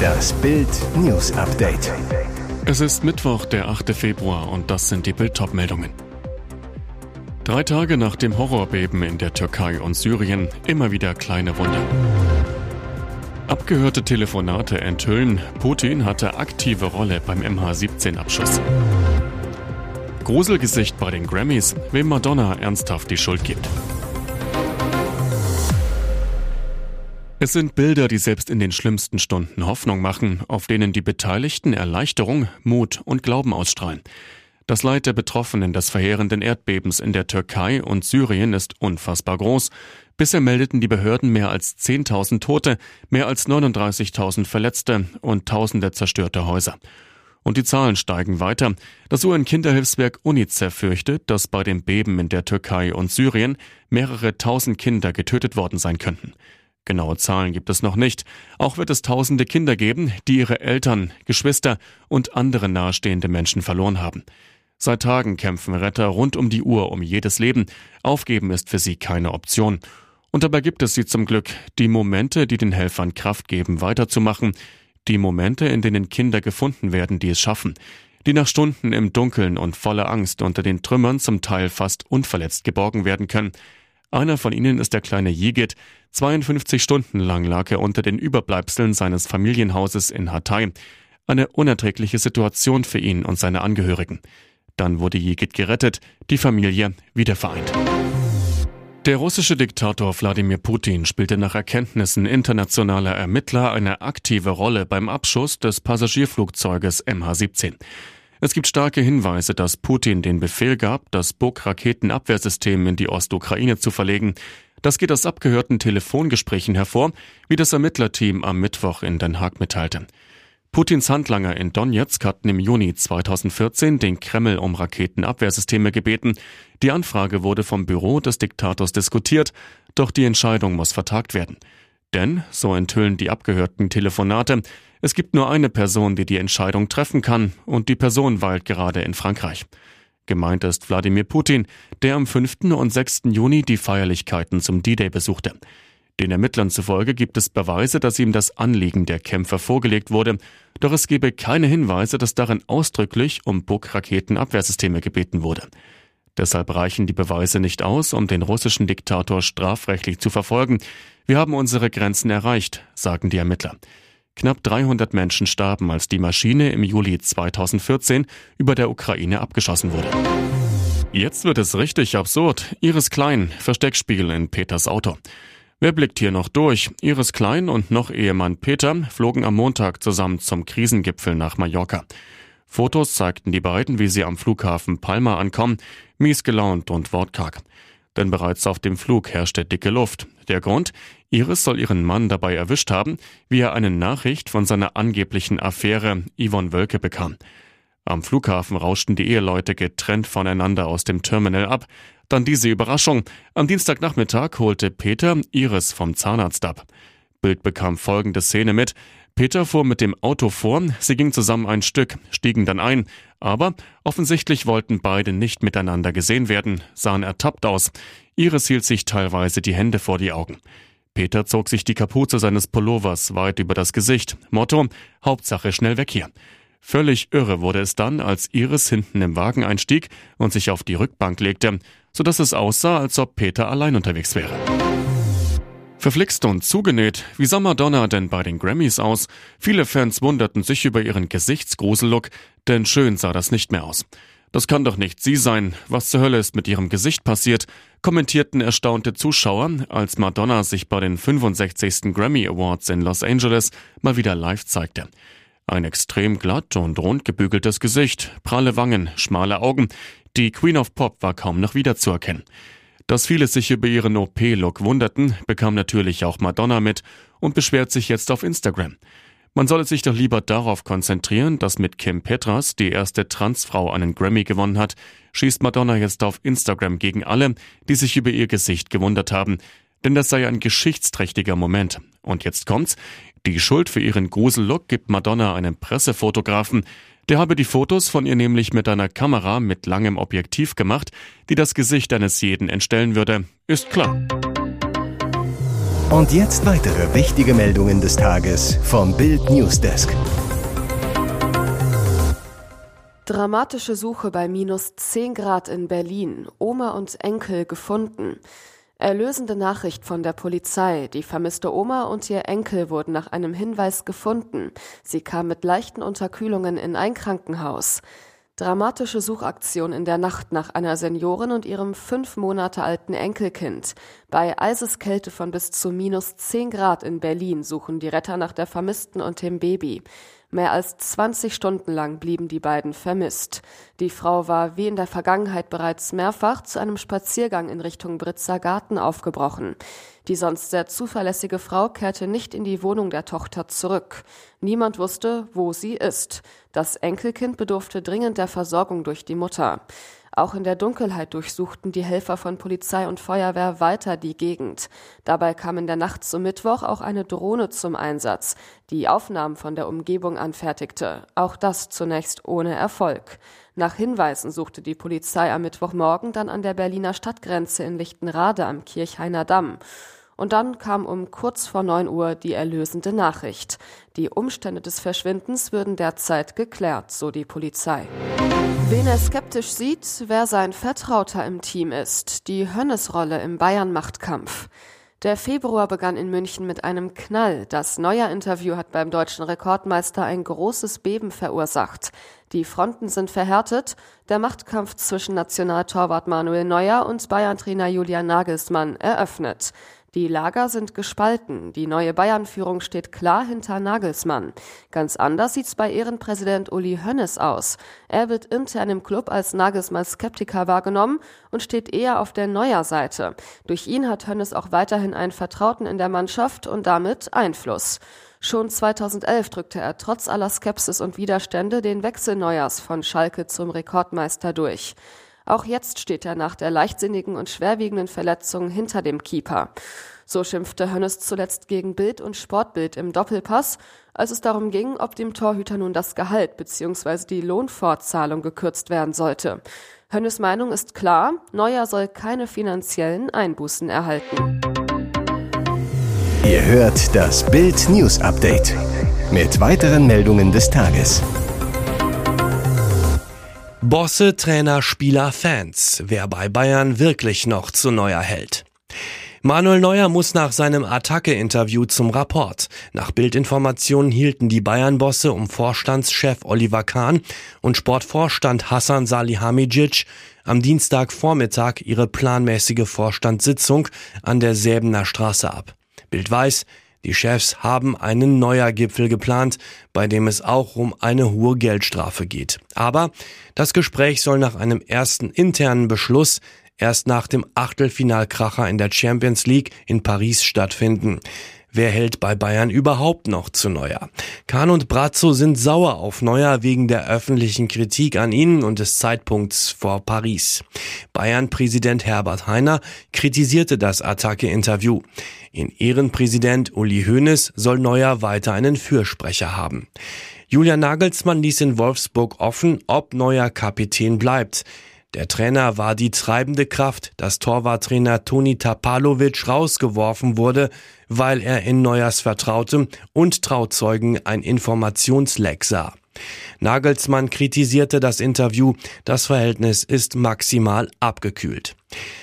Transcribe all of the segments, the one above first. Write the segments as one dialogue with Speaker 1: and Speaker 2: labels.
Speaker 1: Das Bild News Update.
Speaker 2: Es ist Mittwoch, der 8. Februar und das sind die Bild meldungen Drei Tage nach dem Horrorbeben in der Türkei und Syrien immer wieder kleine Wunder. Abgehörte Telefonate enthüllen, Putin hatte aktive Rolle beim MH17-Abschuss. Gruselgesicht bei den Grammys, wem Madonna ernsthaft die Schuld gibt. Es sind Bilder, die selbst in den schlimmsten Stunden Hoffnung machen, auf denen die Beteiligten Erleichterung, Mut und Glauben ausstrahlen. Das Leid der Betroffenen des verheerenden Erdbebens in der Türkei und Syrien ist unfassbar groß. Bisher meldeten die Behörden mehr als 10.000 Tote, mehr als 39.000 Verletzte und tausende zerstörte Häuser. Und die Zahlen steigen weiter. Das UN-Kinderhilfswerk UNICEF fürchtet, dass bei dem Beben in der Türkei und Syrien mehrere tausend Kinder getötet worden sein könnten. Genaue Zahlen gibt es noch nicht. Auch wird es tausende Kinder geben, die ihre Eltern, Geschwister und andere nahestehende Menschen verloren haben. Seit Tagen kämpfen Retter rund um die Uhr um jedes Leben. Aufgeben ist für sie keine Option. Und dabei gibt es sie zum Glück, die Momente, die den Helfern Kraft geben, weiterzumachen, die Momente, in denen Kinder gefunden werden, die es schaffen, die nach Stunden im Dunkeln und voller Angst unter den Trümmern zum Teil fast unverletzt geborgen werden können, einer von ihnen ist der kleine Yigit. 52 Stunden lang lag er unter den Überbleibseln seines Familienhauses in Hatay. Eine unerträgliche Situation für ihn und seine Angehörigen. Dann wurde Yigit gerettet, die Familie wieder vereint. Der russische Diktator Wladimir Putin spielte nach Erkenntnissen internationaler Ermittler eine aktive Rolle beim Abschuss des Passagierflugzeuges MH17. Es gibt starke Hinweise, dass Putin den Befehl gab, das Buk-Raketenabwehrsystem in die Ostukraine zu verlegen. Das geht aus abgehörten Telefongesprächen hervor, wie das Ermittlerteam am Mittwoch in Den Haag mitteilte. Putins Handlanger in Donetsk hatten im Juni 2014 den Kreml um Raketenabwehrsysteme gebeten. Die Anfrage wurde vom Büro des Diktators diskutiert, doch die Entscheidung muss vertagt werden. Denn, so enthüllen die abgehörten Telefonate, es gibt nur eine Person, die die Entscheidung treffen kann, und die Person weilt gerade in Frankreich. Gemeint ist Wladimir Putin, der am 5. und 6. Juni die Feierlichkeiten zum D-Day besuchte. Den Ermittlern zufolge gibt es Beweise, dass ihm das Anliegen der Kämpfer vorgelegt wurde, doch es gebe keine Hinweise, dass darin ausdrücklich um Buk-Raketenabwehrsysteme gebeten wurde. Deshalb reichen die Beweise nicht aus, um den russischen Diktator strafrechtlich zu verfolgen. Wir haben unsere Grenzen erreicht, sagen die Ermittler. Knapp 300 Menschen starben, als die Maschine im Juli 2014 über der Ukraine abgeschossen wurde. Jetzt wird es richtig absurd. Iris Klein, Versteckspiegel in Peters Auto. Wer blickt hier noch durch? Iris Klein und noch Ehemann Peter flogen am Montag zusammen zum Krisengipfel nach Mallorca. Fotos zeigten die beiden, wie sie am Flughafen Palma ankommen, mies gelaunt und wortkarg. Denn bereits auf dem Flug herrschte dicke Luft. Der Grund? Iris soll ihren Mann dabei erwischt haben, wie er eine Nachricht von seiner angeblichen Affäre Yvonne Wölke bekam. Am Flughafen rauschten die Eheleute getrennt voneinander aus dem Terminal ab. Dann diese Überraschung. Am Dienstagnachmittag holte Peter Iris vom Zahnarzt ab. Bild bekam folgende Szene mit. Peter fuhr mit dem Auto vor, sie gingen zusammen ein Stück, stiegen dann ein, aber offensichtlich wollten beide nicht miteinander gesehen werden, sahen ertappt aus. Iris hielt sich teilweise die Hände vor die Augen. Peter zog sich die Kapuze seines Pullovers weit über das Gesicht. Motto, Hauptsache schnell weg hier. Völlig irre wurde es dann, als Iris hinten im Wagen einstieg und sich auf die Rückbank legte, sodass es aussah, als ob Peter allein unterwegs wäre. Verflixt und zugenäht, wie sah Madonna denn bei den Grammys aus? Viele Fans wunderten sich über ihren Gesichtsgrusellook, denn schön sah das nicht mehr aus. Das kann doch nicht sie sein. Was zur Hölle ist mit ihrem Gesicht passiert? kommentierten erstaunte Zuschauer, als Madonna sich bei den 65. Grammy Awards in Los Angeles mal wieder live zeigte. Ein extrem glatt und rund gebügeltes Gesicht, pralle Wangen, schmale Augen. Die Queen of Pop war kaum noch wiederzuerkennen. Dass viele sich über ihren OP-Look wunderten, bekam natürlich auch Madonna mit und beschwert sich jetzt auf Instagram. Man solle sich doch lieber darauf konzentrieren, dass mit Kim Petras, die erste Transfrau, einen Grammy gewonnen hat, schießt Madonna jetzt auf Instagram gegen alle, die sich über ihr Gesicht gewundert haben. Denn das sei ein geschichtsträchtiger Moment. Und jetzt kommt's. Die Schuld für ihren Grusellook gibt Madonna einem Pressefotografen. Der habe die Fotos von ihr nämlich mit einer Kamera mit langem Objektiv gemacht, die das Gesicht eines jeden entstellen würde. Ist klar.
Speaker 1: Und jetzt weitere wichtige Meldungen des Tages vom Bild Newsdesk.
Speaker 3: Dramatische Suche bei minus 10 Grad in Berlin. Oma und Enkel gefunden. Erlösende Nachricht von der Polizei. Die vermisste Oma und ihr Enkel wurden nach einem Hinweis gefunden. Sie kam mit leichten Unterkühlungen in ein Krankenhaus. Dramatische Suchaktion in der Nacht nach einer Seniorin und ihrem fünf Monate alten Enkelkind. Bei Eiseskälte von bis zu minus zehn Grad in Berlin suchen die Retter nach der Vermissten und dem Baby. Mehr als 20 Stunden lang blieben die beiden vermisst. Die Frau war wie in der Vergangenheit bereits mehrfach zu einem Spaziergang in Richtung Britzer Garten aufgebrochen. Die sonst sehr zuverlässige Frau kehrte nicht in die Wohnung der Tochter zurück. Niemand wusste, wo sie ist. Das Enkelkind bedurfte dringend der Versorgung durch die Mutter. Auch in der Dunkelheit durchsuchten die Helfer von Polizei und Feuerwehr weiter die Gegend. Dabei kam in der Nacht zum Mittwoch auch eine Drohne zum Einsatz, die Aufnahmen von der Umgebung anfertigte. Auch das zunächst ohne Erfolg. Nach Hinweisen suchte die Polizei am Mittwochmorgen dann an der Berliner Stadtgrenze in Lichtenrade am Kirchhainer Damm. Und dann kam um kurz vor neun Uhr die erlösende Nachricht. Die Umstände des Verschwindens würden derzeit geklärt, so die Polizei. Wen er skeptisch sieht, wer sein Vertrauter im Team ist, die Hönnesrolle im Bayern-Machtkampf. Der Februar begann in München mit einem Knall. Das Neuer-Interview hat beim deutschen Rekordmeister ein großes Beben verursacht. Die Fronten sind verhärtet. Der Machtkampf zwischen Nationaltorwart Manuel Neuer und Bayern-Trainer Julian Nagelsmann eröffnet. Die Lager sind gespalten. Die neue Bayern-Führung steht klar hinter Nagelsmann. Ganz anders sieht's bei Ehrenpräsident Uli Hönnes aus. Er wird intern im Club als Nagelsmann Skeptiker wahrgenommen und steht eher auf der Neuer Seite. Durch ihn hat Hönnes auch weiterhin einen Vertrauten in der Mannschaft und damit Einfluss. Schon 2011 drückte er trotz aller Skepsis und Widerstände den Wechsel Neuers von Schalke zum Rekordmeister durch. Auch jetzt steht er nach der leichtsinnigen und schwerwiegenden Verletzung hinter dem Keeper. So schimpfte Hönnes zuletzt gegen Bild und Sportbild im Doppelpass, als es darum ging, ob dem Torhüter nun das Gehalt bzw. die Lohnfortzahlung gekürzt werden sollte. Hönnes Meinung ist klar, Neuer soll keine finanziellen Einbußen erhalten.
Speaker 1: Ihr hört das Bild News Update mit weiteren Meldungen des Tages.
Speaker 4: Bosse, Trainer, Spieler, Fans. Wer bei Bayern wirklich noch zu Neuer hält. Manuel Neuer muss nach seinem Attacke-Interview zum Rapport. Nach Bildinformationen hielten die Bayern-Bosse um Vorstandschef Oliver Kahn und Sportvorstand Hassan Salihamidzic am Dienstagvormittag ihre planmäßige Vorstandssitzung an der Säbener Straße ab. Bild weiß, die Chefs haben einen neuer Gipfel geplant, bei dem es auch um eine hohe Geldstrafe geht. Aber das Gespräch soll nach einem ersten internen Beschluss erst nach dem Achtelfinalkracher in der Champions League in Paris stattfinden. Wer hält bei Bayern überhaupt noch zu Neuer? Kahn und Brazzo sind sauer auf Neuer wegen der öffentlichen Kritik an ihnen und des Zeitpunkts vor Paris. Bayern-Präsident Herbert Heiner kritisierte das Attacke-Interview. In Ehrenpräsident Uli Hoeneß soll Neuer weiter einen Fürsprecher haben. Julian Nagelsmann ließ in Wolfsburg offen, ob Neuer Kapitän bleibt. Der Trainer war die treibende Kraft, dass Torwarttrainer Toni Tapalovic rausgeworfen wurde, weil er in Neuers Vertrautem und Trauzeugen ein Informationsleck sah. Nagelsmann kritisierte das Interview, das Verhältnis ist maximal abgekühlt.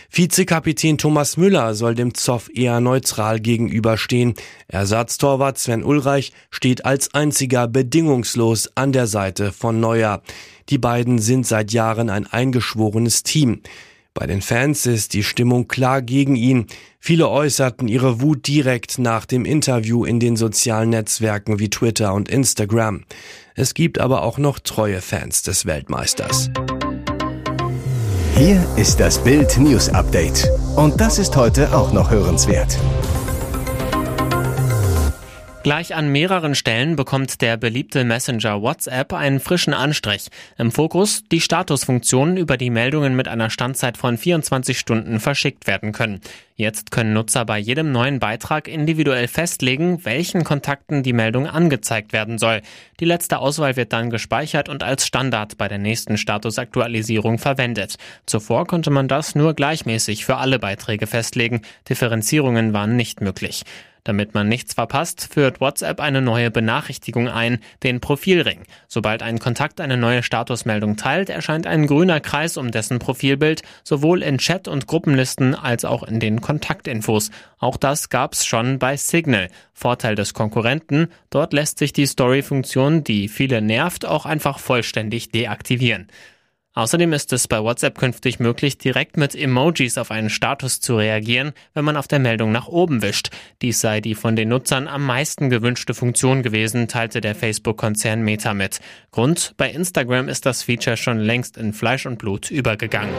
Speaker 4: Vizekapitän Thomas Müller soll dem Zoff eher neutral gegenüberstehen. Ersatztorwart Sven Ulreich steht als einziger bedingungslos an der Seite von Neuer. Die beiden sind seit Jahren ein eingeschworenes Team. Bei den Fans ist die Stimmung klar gegen ihn. Viele äußerten ihre Wut direkt nach dem Interview in den sozialen Netzwerken wie Twitter und Instagram. Es gibt aber auch noch treue Fans des Weltmeisters.
Speaker 1: Hier ist das Bild News Update. Und das ist heute auch noch hörenswert.
Speaker 5: Gleich an mehreren Stellen bekommt der beliebte Messenger WhatsApp einen frischen Anstrich. Im Fokus die Statusfunktionen, über die Meldungen mit einer Standzeit von 24 Stunden verschickt werden können. Jetzt können Nutzer bei jedem neuen Beitrag individuell festlegen, welchen Kontakten die Meldung angezeigt werden soll. Die letzte Auswahl wird dann gespeichert und als Standard bei der nächsten Statusaktualisierung verwendet. Zuvor konnte man das nur gleichmäßig für alle Beiträge festlegen. Differenzierungen waren nicht möglich. Damit man nichts verpasst, führt WhatsApp eine neue Benachrichtigung ein, den Profilring. Sobald ein Kontakt eine neue Statusmeldung teilt, erscheint ein grüner Kreis um dessen Profilbild, sowohl in Chat- und Gruppenlisten als auch in den Kontaktinfos. Auch das gab's schon bei Signal. Vorteil des Konkurrenten, dort lässt sich die Story-Funktion, die viele nervt, auch einfach vollständig deaktivieren. Außerdem ist es bei WhatsApp künftig möglich, direkt mit Emojis auf einen Status zu reagieren, wenn man auf der Meldung nach oben wischt. Dies sei die von den Nutzern am meisten gewünschte Funktion gewesen, teilte der Facebook-Konzern Meta mit. Grund, bei Instagram ist das Feature schon längst in Fleisch und Blut übergegangen.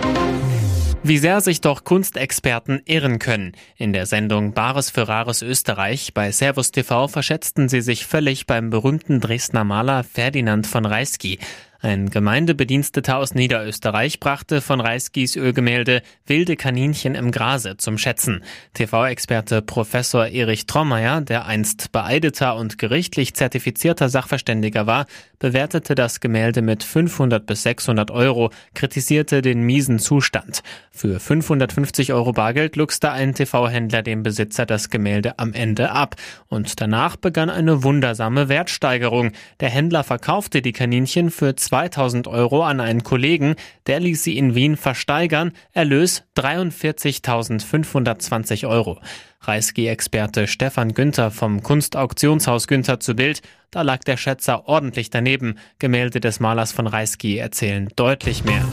Speaker 5: Wie sehr sich doch Kunstexperten irren können. In der Sendung Bares für Rares Österreich bei Servus TV verschätzten sie sich völlig beim berühmten Dresdner Maler Ferdinand von Reisky. Ein Gemeindebediensteter aus Niederösterreich brachte von Reiskis Ölgemälde Wilde Kaninchen im Grase zum Schätzen. TV-Experte Professor Erich Trommeier, der einst beeideter und gerichtlich zertifizierter Sachverständiger war, bewertete das Gemälde mit 500 bis 600 Euro, kritisierte den miesen Zustand. Für 550 Euro Bargeld luchste ein TV-Händler dem Besitzer das Gemälde am Ende ab. Und danach begann eine wundersame Wertsteigerung. Der Händler verkaufte die Kaninchen für 2000 Euro an einen Kollegen, der ließ sie in Wien versteigern, Erlös 43.520 Euro. Reisky-Experte Stefan Günther vom Kunstauktionshaus Günther zu Bild, da lag der Schätzer ordentlich daneben. Gemälde des Malers von Reisky erzählen deutlich mehr.